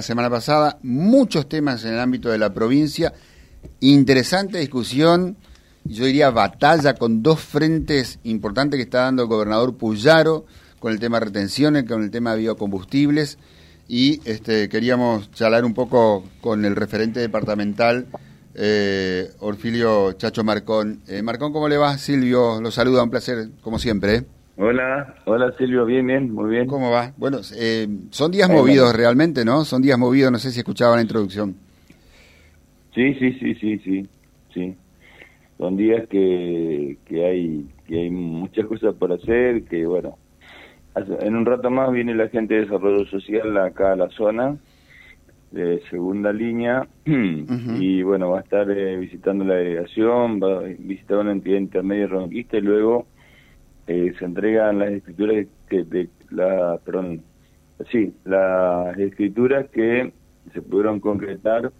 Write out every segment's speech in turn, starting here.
la semana pasada, muchos temas en el ámbito de la provincia, interesante discusión, yo diría batalla con dos frentes importantes que está dando el gobernador Puyaro, con el tema de retenciones, con el tema de biocombustibles, y este, queríamos charlar un poco con el referente departamental, eh, Orfilio Chacho Marcón. Eh, Marcón, ¿cómo le va? Silvio, lo saluda, un placer, como siempre. ¿eh? Hola, hola Silvio, bien, bien, muy bien. ¿Cómo va? Bueno, eh, son días movidos realmente, ¿no? Son días movidos, no sé si escuchaba la introducción. Sí, sí, sí, sí, sí, sí. Son días que, que hay que hay muchas cosas por hacer, que bueno, en un rato más viene la gente de desarrollo social acá a la zona de segunda línea y bueno, va a estar eh, visitando la delegación, va a visitar una entidad intermedia ronquista y luego eh, se entregan las escrituras que de la perdón sí las escrituras que se pudieron concretar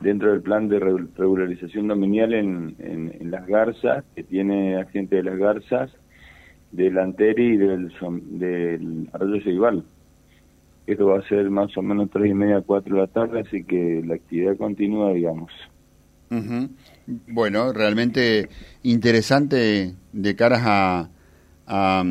dentro del plan de regularización dominial en, en, las garzas que tiene agente de las garzas del Anteri y del, del Arroyo Ceibal. Esto va a ser más o menos tres y media, cuatro de la tarde, así que la actividad continúa, digamos. Bueno, realmente interesante de caras a, a,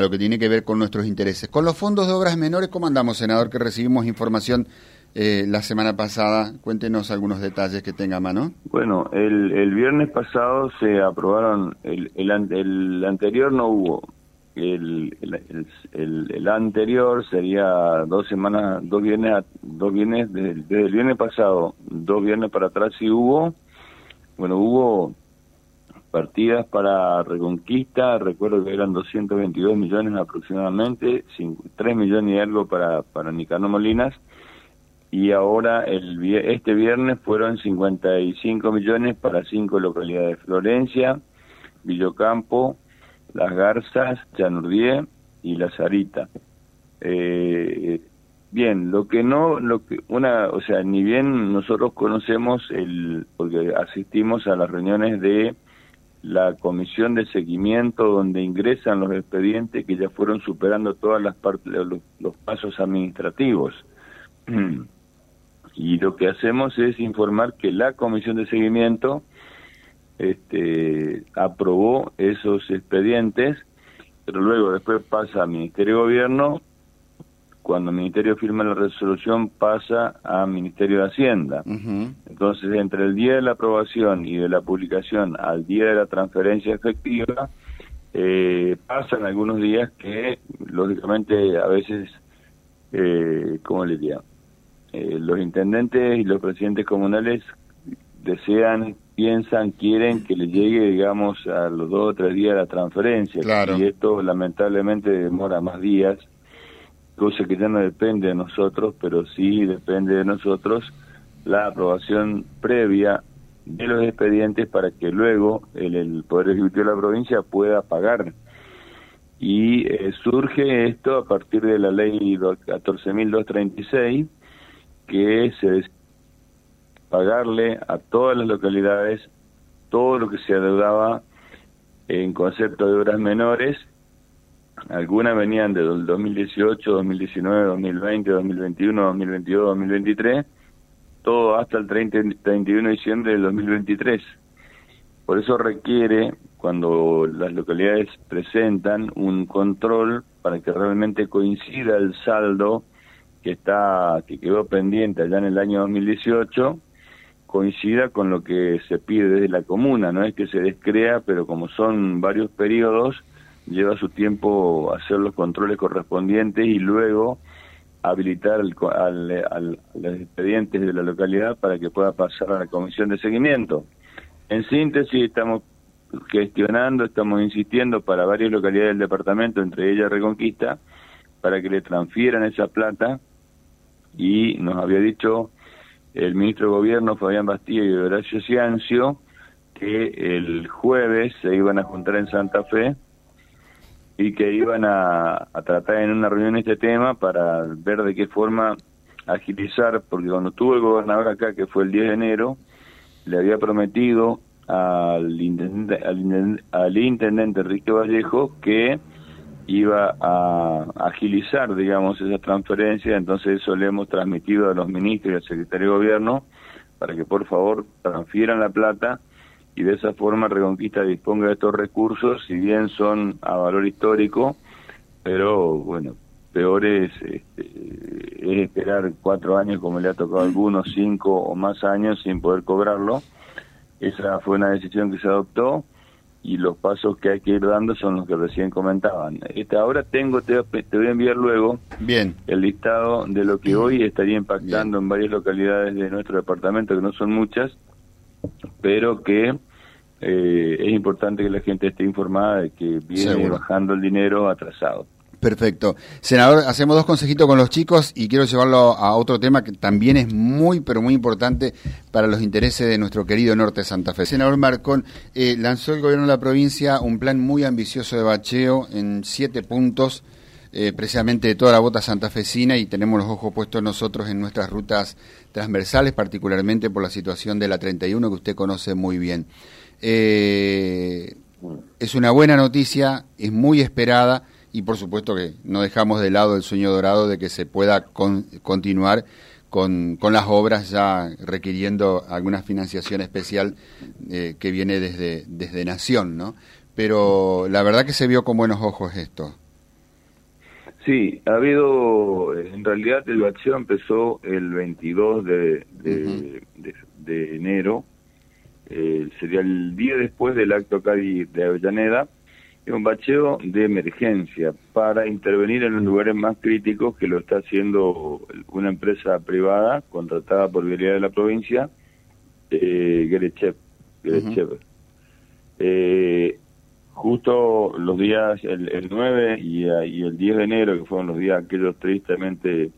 lo que tiene que ver con nuestros intereses. Con los fondos de obras menores, ¿cómo andamos, senador? Que recibimos información eh, la semana pasada. Cuéntenos algunos detalles que tenga a mano. Bueno, el, el viernes pasado se aprobaron, el, el, anterior no hubo. El, el, el, anterior sería dos semanas, dos viernes, dos viernes desde, el viernes pasado, dos viernes para atrás sí hubo. Bueno, hubo partidas para Reconquista, recuerdo que eran 222 millones aproximadamente, 3 millones y algo para, para Nicanor Molinas, y ahora el, este viernes fueron 55 millones para cinco localidades, Florencia, Villocampo, Las Garzas, Chanurdié y La Sarita. Eh, bien, lo que no, lo que una, o sea, ni bien nosotros conocemos el, porque asistimos a las reuniones de la comisión de seguimiento donde ingresan los expedientes que ya fueron superando todas las partes los, pasos administrativos. Y lo que hacemos es informar que la comisión de seguimiento este aprobó esos expedientes pero luego después pasa al Ministerio de Gobierno cuando el Ministerio firma la resolución pasa al Ministerio de Hacienda. Entonces, entre el día de la aprobación y de la publicación al día de la transferencia efectiva, eh, pasan algunos días que, lógicamente, a veces, eh, ¿cómo le diría? Eh, los intendentes y los presidentes comunales desean, piensan, quieren que le llegue, digamos, a los dos o tres días la transferencia. Y esto, lamentablemente, demora más días cosa que ya no depende de nosotros, pero sí depende de nosotros la aprobación previa de los expedientes para que luego el, Poder Ejecutivo de la provincia pueda pagar. Y eh, surge esto a partir de la ley 14.236, que se pagarle a todas las localidades todo lo que se adeudaba en concepto de obras menores algunas venían de 2018, 2019, 2020, 2021, 2022, 2023, todo hasta el 30, 31 de diciembre del 2023. Por eso requiere, cuando las localidades presentan un control para que realmente coincida el saldo que está que quedó pendiente allá en el año 2018 coincida con lo que se pide desde la comuna, no es que se descrea, pero como son varios periodos, lleva su tiempo hacer los controles correspondientes y luego habilitar al, los expedientes de la localidad para que pueda pasar a la comisión de seguimiento. En síntesis, estamos gestionando, estamos insistiendo para varias localidades del departamento, entre ellas Reconquista, para que le transfieran esa plata y nos había dicho el ministro de Gobierno, Fabián Bastilla y Horacio Ciancio, que el jueves se iban a juntar en Santa Fe y que iban a, tratar en una reunión este tema para ver de qué forma agilizar, porque cuando tuvo el gobernador acá, que fue el 10 de enero, le había prometido al intendente, al intendente, Enrique Vallejo que iba a agilizar, digamos, esa transferencia, entonces eso le hemos transmitido a los ministros y al secretario de gobierno para que por favor transfieran la plata y de esa forma Reconquista disponga de estos recursos, si bien son a valor histórico, pero bueno, peor es, este, es esperar cuatro años como le ha tocado a algunos, cinco o más años sin poder cobrarlo. Esa fue una decisión que se adoptó y los pasos que hay que ir dando son los que recién comentaban. Este, ahora tengo, te, voy a enviar luego Bien. el listado de lo que hoy estaría impactando en varias localidades de nuestro departamento, que no son muchas, pero que eh, es importante que la gente esté informada de que viene bajando el dinero atrasado. Perfecto. Senador, hacemos dos consejitos con los chicos y quiero llevarlo a otro tema que también es muy, pero muy importante para los intereses de nuestro querido norte de Santa Fe. Senador Marcón, eh, lanzó el gobierno de la provincia un plan muy ambicioso de bacheo en siete puntos, eh, precisamente de toda la bota santafesina y tenemos los ojos puestos nosotros en nuestras rutas transversales, particularmente por la situación de la 31 que usted conoce muy bien. Eh, es una buena noticia, es muy esperada y por supuesto que no dejamos de lado el sueño dorado de que se pueda continuar con, con, las obras ya requiriendo alguna financiación especial eh, que viene desde, desde Nación, ¿no? Pero la verdad que se vio con buenos ojos esto. Sí, ha habido, en realidad el bacheo empezó el 22 de, de, enero, eh, sería el día después del acto acá de Avellaneda, es un bacheo de emergencia para intervenir en los lugares más críticos que lo está haciendo una empresa privada contratada por Vialidad de la provincia, eh, Gerechev. eh, justo los días, el, 9 y, y, el 10 de enero, que fueron los días aquellos tristemente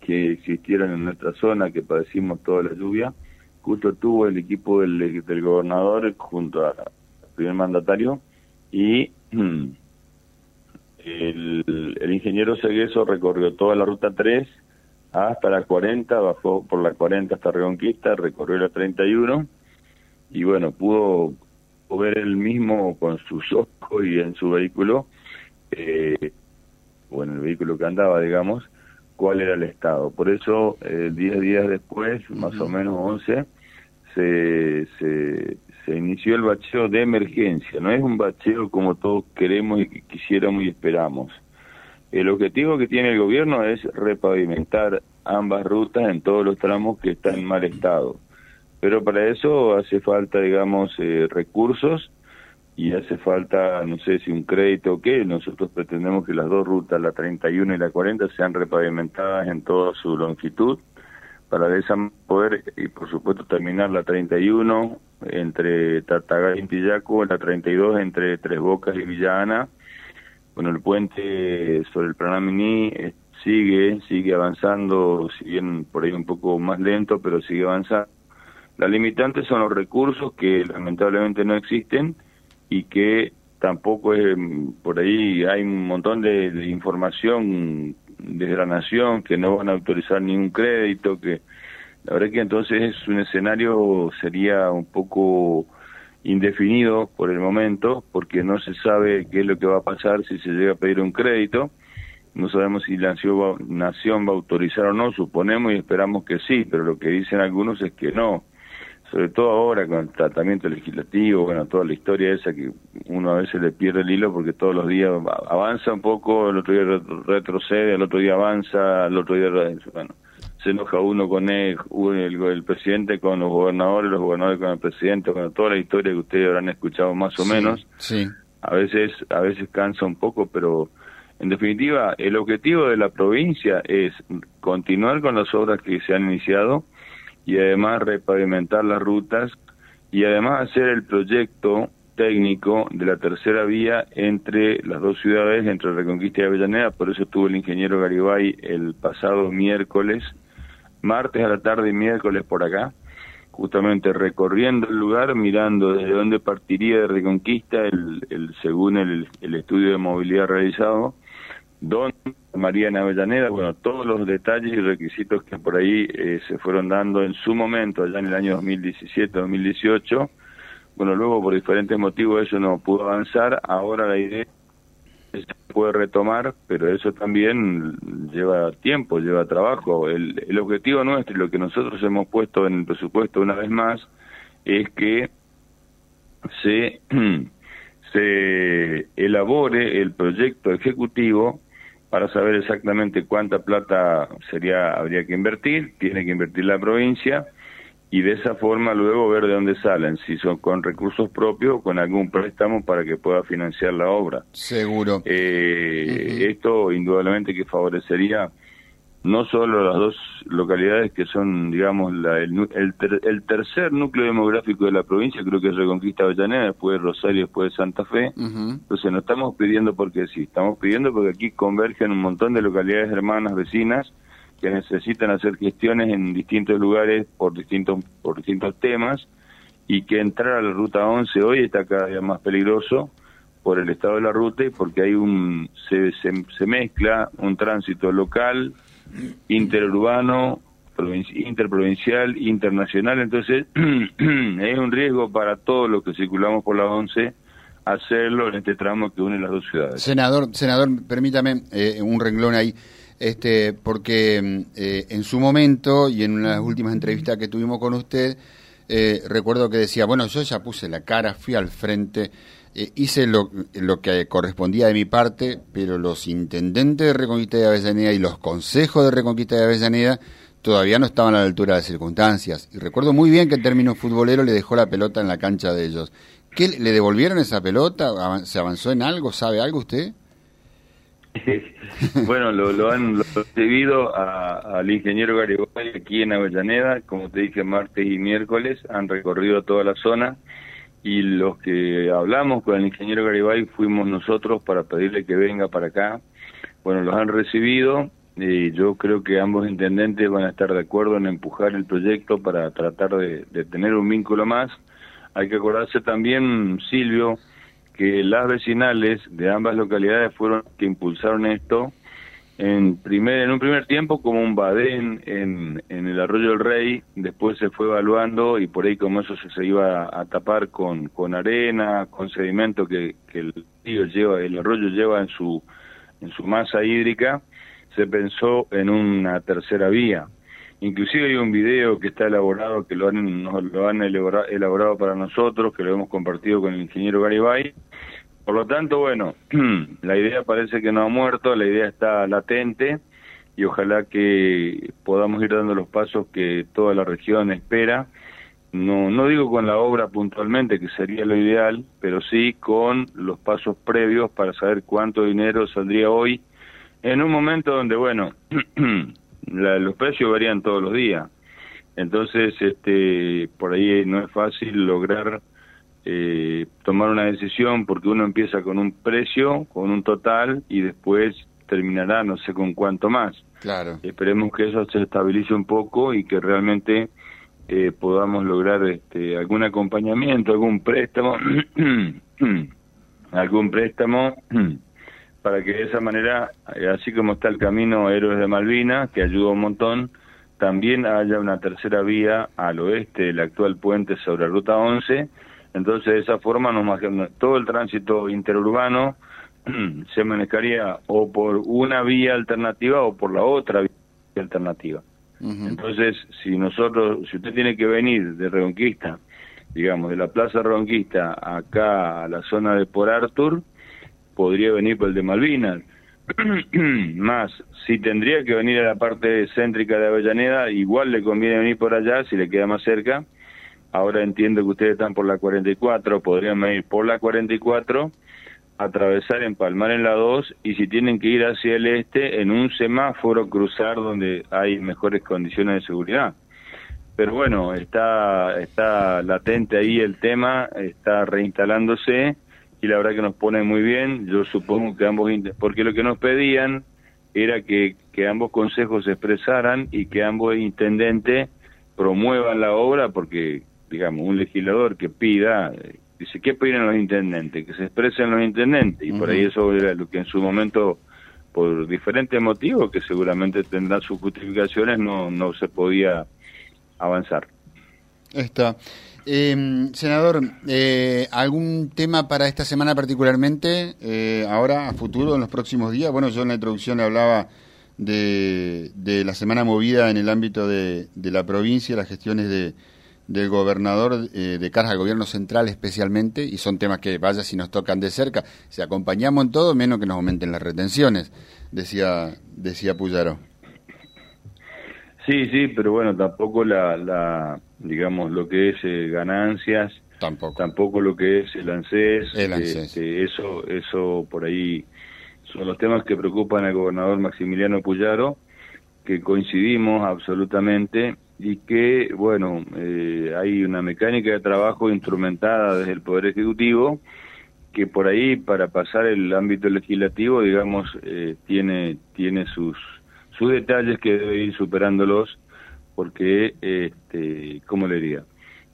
que existieron en nuestra zona, que padecimos toda la lluvia, justo tuvo el equipo del, del gobernador junto al primer mandatario y el, el ingeniero Segueso recorrió toda la ruta 3 hasta la 40, bajó por la 40 hasta Reconquista, recorrió la 31 y bueno, pudo ver él mismo con sus ojos y en su vehículo, eh, o en el vehículo que andaba, digamos, cuál era el estado. Por eso, 10 eh, días después, más o menos 11, se, se, se inició el bacheo de emergencia, no es un bacheo como todos queremos y quisiéramos y esperamos. El objetivo que tiene el gobierno es repavimentar ambas rutas en todos los tramos que están en mal estado. Pero para eso hace falta, digamos, eh, recursos y hace falta, no sé si un crédito o qué. Nosotros pretendemos que las dos rutas, la 31 y la 40, sean repavimentadas en toda su longitud para de esa poder, y por supuesto, terminar la 31 entre Tartagal y Pillaco, la 32 entre Tres Bocas y Villana. Bueno, el puente sobre el Pranamini eh, sigue, sigue avanzando, si bien por ahí un poco más lento, pero sigue avanzando. Las limitantes son los recursos que lamentablemente no existen y que tampoco es, por ahí hay un montón de información desde la nación que no van a autorizar ningún crédito, que la verdad que entonces es un escenario sería un poco indefinido por el momento, porque no se sabe qué es lo que va a pasar si se llega a pedir un crédito. No sabemos si la nación va a autorizar o no, suponemos y esperamos que sí, pero lo que dicen algunos es que no sobre todo ahora con el tratamiento legislativo, bueno, toda la historia esa que uno a veces le pierde el hilo porque todos los días avanza un poco, el otro día retrocede, el otro día avanza, el otro día, bueno, se enoja uno con él, el, presidente con los gobernadores, los gobernadores con el presidente, bueno, toda la historia que ustedes habrán escuchado más o menos. Sí. A veces, a veces cansa un poco, pero en definitiva, el objetivo de la provincia es continuar con las obras que se han iniciado, y además repavimentar las rutas y además hacer el proyecto técnico de la tercera vía entre las dos ciudades, entre Reconquista y Avellaneda, por eso estuvo el ingeniero Garibay el pasado miércoles, martes a la tarde y miércoles por acá, justamente recorriendo el lugar, mirando desde dónde partiría de Reconquista el, el según el, el estudio de movilidad realizado, dónde María en Avellaneda, bueno, todos los detalles y requisitos que por ahí eh, se fueron dando en su momento, allá en el año 2017-2018, bueno, luego por diferentes motivos eso no pudo avanzar, ahora la idea es puede retomar, pero eso también lleva tiempo, lleva trabajo. El, el objetivo nuestro y lo que nosotros hemos puesto en el presupuesto una vez más es que se, se elabore el proyecto ejecutivo para saber exactamente cuánta plata sería habría que invertir, tiene que invertir la provincia y de esa forma luego ver de dónde salen, si son con recursos propios o con algún préstamo para que pueda financiar la obra. Seguro. Eh, Esto indudablemente que favorecería no solo las dos localidades que son, digamos, la, el, el, tercer núcleo demográfico de la provincia, creo que es Reconquista Avellaneda, después de Rosario, después de Santa Fe. Entonces no estamos pidiendo porque sí, estamos pidiendo porque aquí convergen un montón de localidades hermanas, vecinas, que necesitan hacer gestiones en distintos lugares por distintos, por distintos temas y que entrar a la ruta 11 hoy está cada día más peligroso por el estado de la ruta y porque hay un se, se mezcla un tránsito local interurbano, interprovincial, internacional, entonces es un riesgo para todos los que circulamos por la 11 hacerlo en este tramo que une las dos ciudades. Senador, senador, permítame eh, un renglón ahí, este, porque eh, en su momento y en una de las últimas entrevistas que tuvimos con usted, eh, recuerdo que decía, bueno, yo ya puse la cara, fui al frente, eh, hice lo, lo, que correspondía de mi parte, pero los intendentes de Reconquista de Avellaneda y los consejos de Reconquista de Avellaneda todavía no estaban a la altura de las circunstancias. Y recuerdo muy bien que en términos futbolero le dejó la pelota en la cancha de ellos. ¿Qué, ¿Le devolvieron esa pelota? ¿Se avanzó en algo? ¿Sabe algo usted? bueno, lo, han recibido al ingeniero Garibay aquí en Avellaneda, como te dije, martes y miércoles, han recorrido toda la zona y los que hablamos con el ingeniero Garibay fuimos nosotros para pedirle que venga para acá. Bueno, los han recibido y yo creo que ambos intendentes van a estar de acuerdo en empujar el proyecto para tratar de, de tener un vínculo más. Hay que acordarse también, Silvio, que las vecinales de ambas localidades fueron que impulsaron esto en primer en un primer tiempo como un badén en, en el arroyo del rey después se fue evaluando y por ahí como eso se, iba a, tapar con con arena con sedimento que, que el río lleva el arroyo lleva en su en su masa hídrica se pensó en una tercera vía. Inclusive hay un video que está elaborado que lo han lo han elaborado, elaborado para nosotros que lo hemos compartido con el ingeniero Garibay por lo tanto, bueno, la idea parece que no ha muerto, la idea está latente y ojalá que podamos ir dando los pasos que toda la región espera. No, no digo con la obra puntualmente, que sería lo ideal, pero sí con los pasos previos para saber cuánto dinero saldría hoy en un momento donde, bueno, los precios varían todos los días. Entonces, este, por ahí no es fácil lograr eh, tomar una decisión porque uno empieza con un precio, con un total y después terminará no sé con cuánto más. Claro. Esperemos que eso se estabilice un poco y que realmente eh, podamos lograr este, algún acompañamiento, algún préstamo, algún préstamo para que de esa manera, eh, así como está el camino Héroes de Malvinas, que ayuda un montón, también haya una tercera vía al oeste del actual puente sobre la Ruta 11 entonces, de esa forma, nos, todo el tránsito interurbano se manejaría o por una vía alternativa o por la otra vía alternativa. Entonces, si nosotros, si usted tiene que venir de Reconquista, digamos, de la Plaza Reconquista acá a la zona de Por Arthur, podría venir por el de Malvinas. Más, si tendría que venir a la parte céntrica de Avellaneda, igual le conviene venir por allá, si le queda más cerca, Ahora entiendo que ustedes están por la 44, podrían ir por la 44, atravesar, empalmar en la 2 y si tienen que ir hacia el este, en un semáforo cruzar donde hay mejores condiciones de seguridad. Pero bueno, está, está latente ahí el tema, está reinstalándose y la verdad que nos pone muy bien. Yo supongo que ambos, porque lo que nos pedían era que, que ambos consejos se expresaran y que ambos intendentes promuevan la obra porque digamos, un legislador que pida, dice, ¿qué piden los intendentes? Que se expresen los intendentes. Y por ahí eso era lo que en su momento, por diferentes motivos, que seguramente tendrán sus justificaciones, no, no se podía avanzar. Está. Eh, senador, eh, ¿algún tema para esta semana particularmente, eh, ahora, a futuro, en los próximos días? Bueno, yo en la introducción hablaba de, de la semana movida en el ámbito de, de la provincia, las gestiones de, del gobernador eh, de cara al gobierno central especialmente, y son temas que, vaya, si nos tocan de cerca, si acompañamos en todo, menos que nos aumenten las retenciones, decía, decía Puyaro. Sí, sí, pero bueno, tampoco la, la digamos, lo que es eh, ganancias, tampoco. tampoco lo que es el ANSES, el ANSES. Este, eso, eso por ahí son los temas que preocupan al gobernador Maximiliano Puyaro, que coincidimos absolutamente y que, bueno, eh, hay una mecánica de trabajo instrumentada desde el Poder Ejecutivo que por ahí para pasar el ámbito legislativo, digamos, eh, tiene, tiene sus, sus detalles que debe ir superándolos porque, este, ¿cómo le diría?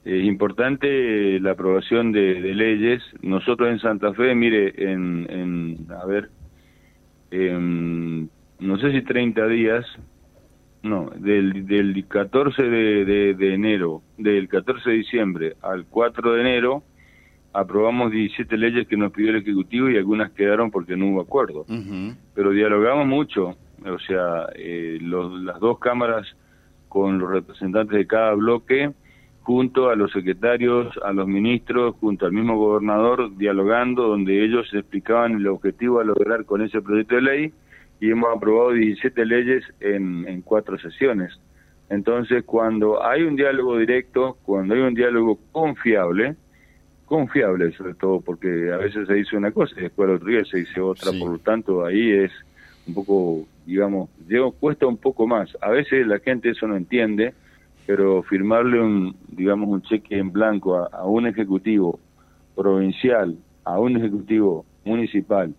Es importante la aprobación de, de, leyes. Nosotros en Santa Fe, mire, en, en a ver, en, no sé si 30 días, no, del, del 14 de, de, de, enero, del 14 de diciembre al 4 de enero, aprobamos 17 leyes que nos pidió el Ejecutivo y algunas quedaron porque no hubo acuerdo. Uh -huh. Pero dialogamos mucho, o sea, eh, los, las dos cámaras con los representantes de cada bloque, junto a los secretarios, a los ministros, junto al mismo gobernador, dialogando, donde ellos explicaban el objetivo a lograr con ese proyecto de ley y hemos aprobado 17 leyes en, en cuatro sesiones. Entonces, cuando hay un diálogo directo, cuando hay un diálogo confiable, confiable sobre todo, porque a veces se dice una cosa y después al otro día se dice otra, sí. por lo tanto ahí es un poco, digamos, digo, cuesta un poco más. A veces la gente eso no entiende, pero firmarle un, digamos, un cheque en blanco a, a un ejecutivo provincial, a un ejecutivo municipal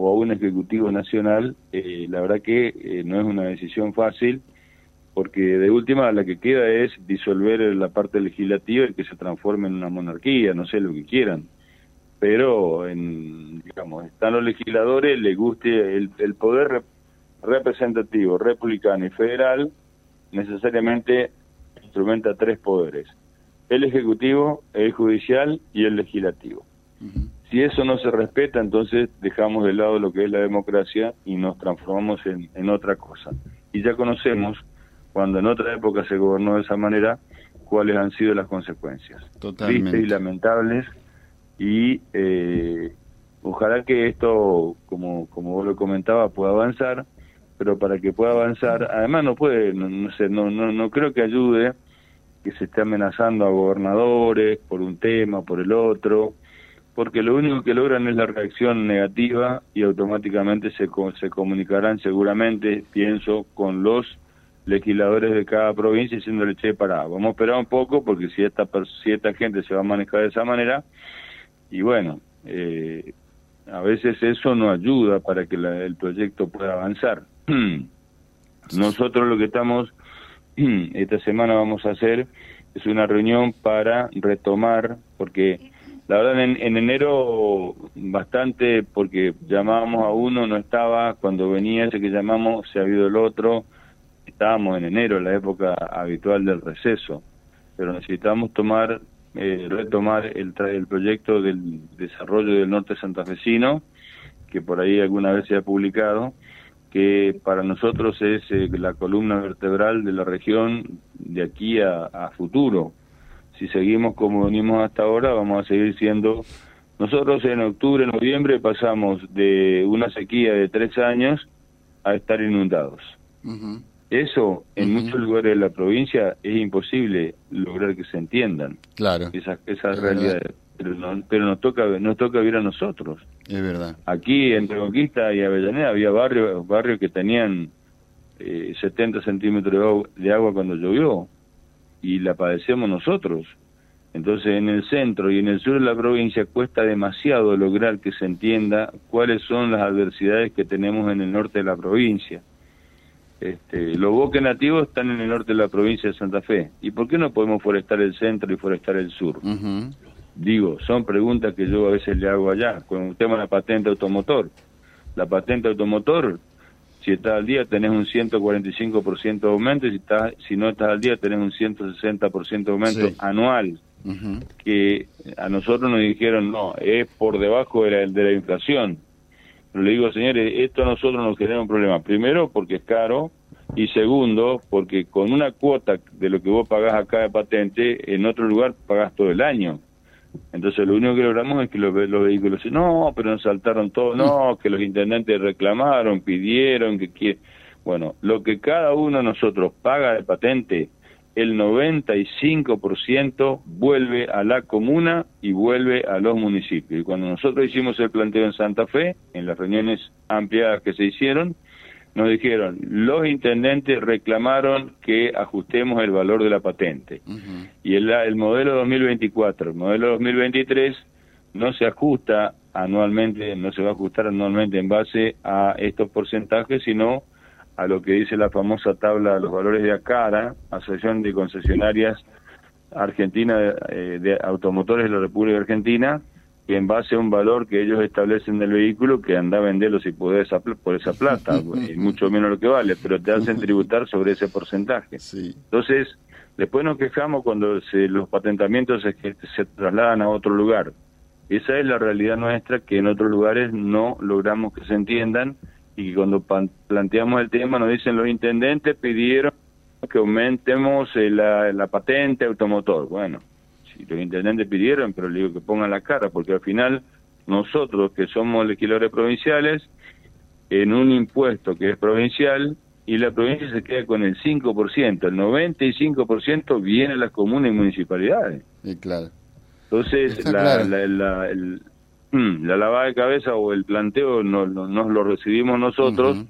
o a un ejecutivo nacional, eh, la verdad que eh, no es una decisión fácil, porque de última la que queda es disolver la parte legislativa y que se transforme en una monarquía, no sé lo que quieran. Pero, en, digamos, están los legisladores, les guste el, el poder rep representativo, republicano y federal, necesariamente instrumenta tres poderes, el ejecutivo, el judicial y el legislativo. Si eso no se respeta, entonces dejamos de lado lo que es la democracia y nos transformamos en, en otra cosa. Y ya conocemos, cuando en otra época se gobernó de esa manera, cuáles han sido las consecuencias. Totalmente. y lamentables. Y eh, ojalá que esto, como, como vos lo comentaba, pueda avanzar, pero para que pueda avanzar, además no puede, no, no sé, no, no, no creo que ayude que se esté amenazando a gobernadores por un tema, por el otro, porque lo único que logran es la reacción negativa y automáticamente se, se comunicarán seguramente, pienso, con los legisladores de cada provincia diciéndole, che, pará, vamos a esperar un poco porque si esta, si esta gente se va a manejar de esa manera, y bueno, eh, a veces eso no ayuda para que la, el proyecto pueda avanzar. Nosotros lo que estamos, esta semana vamos a hacer, es una reunión para retomar, porque la verdad en, en, enero bastante, porque llamábamos a uno, no estaba, cuando venía ese que llamamos se ha habido el otro, estábamos en enero, la época habitual del receso, pero necesitamos tomar, eh, retomar el, el proyecto del desarrollo del norte santafesino, que por ahí alguna vez se ha publicado, que para nosotros es eh, la columna vertebral de la región de aquí a futuro. Si seguimos como venimos hasta ahora, vamos a seguir siendo... Nosotros en octubre, noviembre pasamos de una sequía de tres años a estar inundados. Uh -huh. Eso en uh -huh. muchos lugares de la provincia es imposible lograr que se entiendan. Claro. Esas, esas realidades. Pero, no, pero nos toca nos toca vivir a nosotros. Es verdad. Aquí entre Conquista y Avellaneda había barrios barrios que tenían eh, 70 centímetros de agua cuando llovió y la padecemos nosotros. Entonces en el centro y en el sur de la provincia cuesta demasiado lograr que se entienda cuáles son las adversidades que tenemos en el norte de la provincia. Este, los bosques nativos están en el norte de la provincia de Santa Fe. ¿Y por qué no podemos forestar el centro y forestar el sur? Uh -huh. Digo, son preguntas que yo a veces le hago allá, con el tema de la patente automotor. La patente automotor, si estás al día tenés un 145% de aumento, y si, estás, si no estás al día tenés un 160% de aumento sí. anual. que a nosotros nos dijeron, no, es por debajo de la, de la inflación. Pero le digo, señores, esto a nosotros nos genera un problema. Primero, porque es caro, y segundo, porque con una cuota de lo que vos pagás acá de patente, en otro lugar pagás todo el año. Entonces lo único que logramos es que los, los vehículos, no, pero nos saltaron todo, no, que los intendentes reclamaron, pidieron, que Bueno, lo que cada uno de nosotros paga de patente, el 95% vuelve a la comuna y vuelve a los municipios. Y cuando nosotros hicimos el planteo en Santa Fe, en las reuniones ampliadas que se hicieron, nos dijeron, los intendentes reclamaron que ajustemos el valor de la patente. Y el, el modelo 2024, el modelo 2023 no se ajusta anualmente, no se va a ajustar anualmente en base a estos porcentajes, sino a lo que dice la famosa tabla de los valores de ACARA, Asociación de Concesionarias Argentina de, eh, de Automotores de la República Argentina, en base a un valor que ellos establecen del vehículo, que anda a venderlo si esa, por esa plata, y mucho menos lo que vale, pero te hacen tributar sobre ese porcentaje. Entonces, después nos quejamos cuando se, los patentamientos se, se trasladan a otro lugar. Esa es la realidad nuestra, que en otros lugares no logramos que se entiendan y cuando planteamos el tema nos dicen los intendentes pidieron que aumentemos eh, la, la patente automotor. Bueno, y los intendentes pidieron, pero le digo que pongan la cara, porque al final nosotros que somos legisladores provinciales, en un impuesto que es provincial, y la provincia se queda con el 5%, el 95% viene a las comunas y municipalidades. claro. Entonces, la, la, el, mm, la, lavada de cabeza o el planteo no, nos lo recibimos nosotros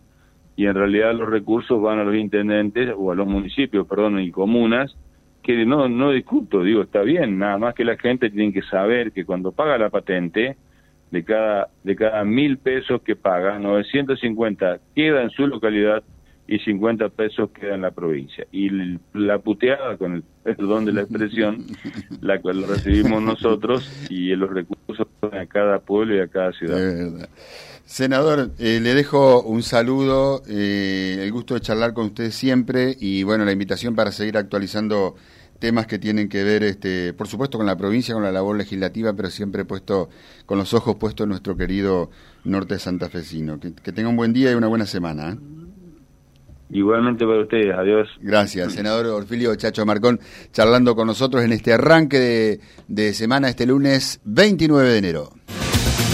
y en realidad los recursos van a los intendentes o a los municipios, perdón, y comunas, que no, no discuto, digo, está bien, nada más que la gente tiene que saber que cuando paga la patente, de cada, de cada mil pesos que paga, 950 queda en su localidad y 50 pesos queda en la provincia. Y la puteada, con el perdón de la expresión, la cual recibimos nosotros y los recursos a cada pueblo y a cada ciudad. Senador, eh, le dejo un saludo, eh, el gusto de charlar con usted siempre y bueno, la invitación para seguir actualizando temas que tienen que ver, este, por supuesto, con la provincia, con la labor legislativa, pero siempre puesto con los ojos puestos en nuestro querido norte santafesino. Que, que tenga un buen día y una buena semana. ¿eh? Igualmente para ustedes, adiós. Gracias, senador Orfilio Chacho Marcón, charlando con nosotros en este arranque de, de semana, este lunes 29 de enero.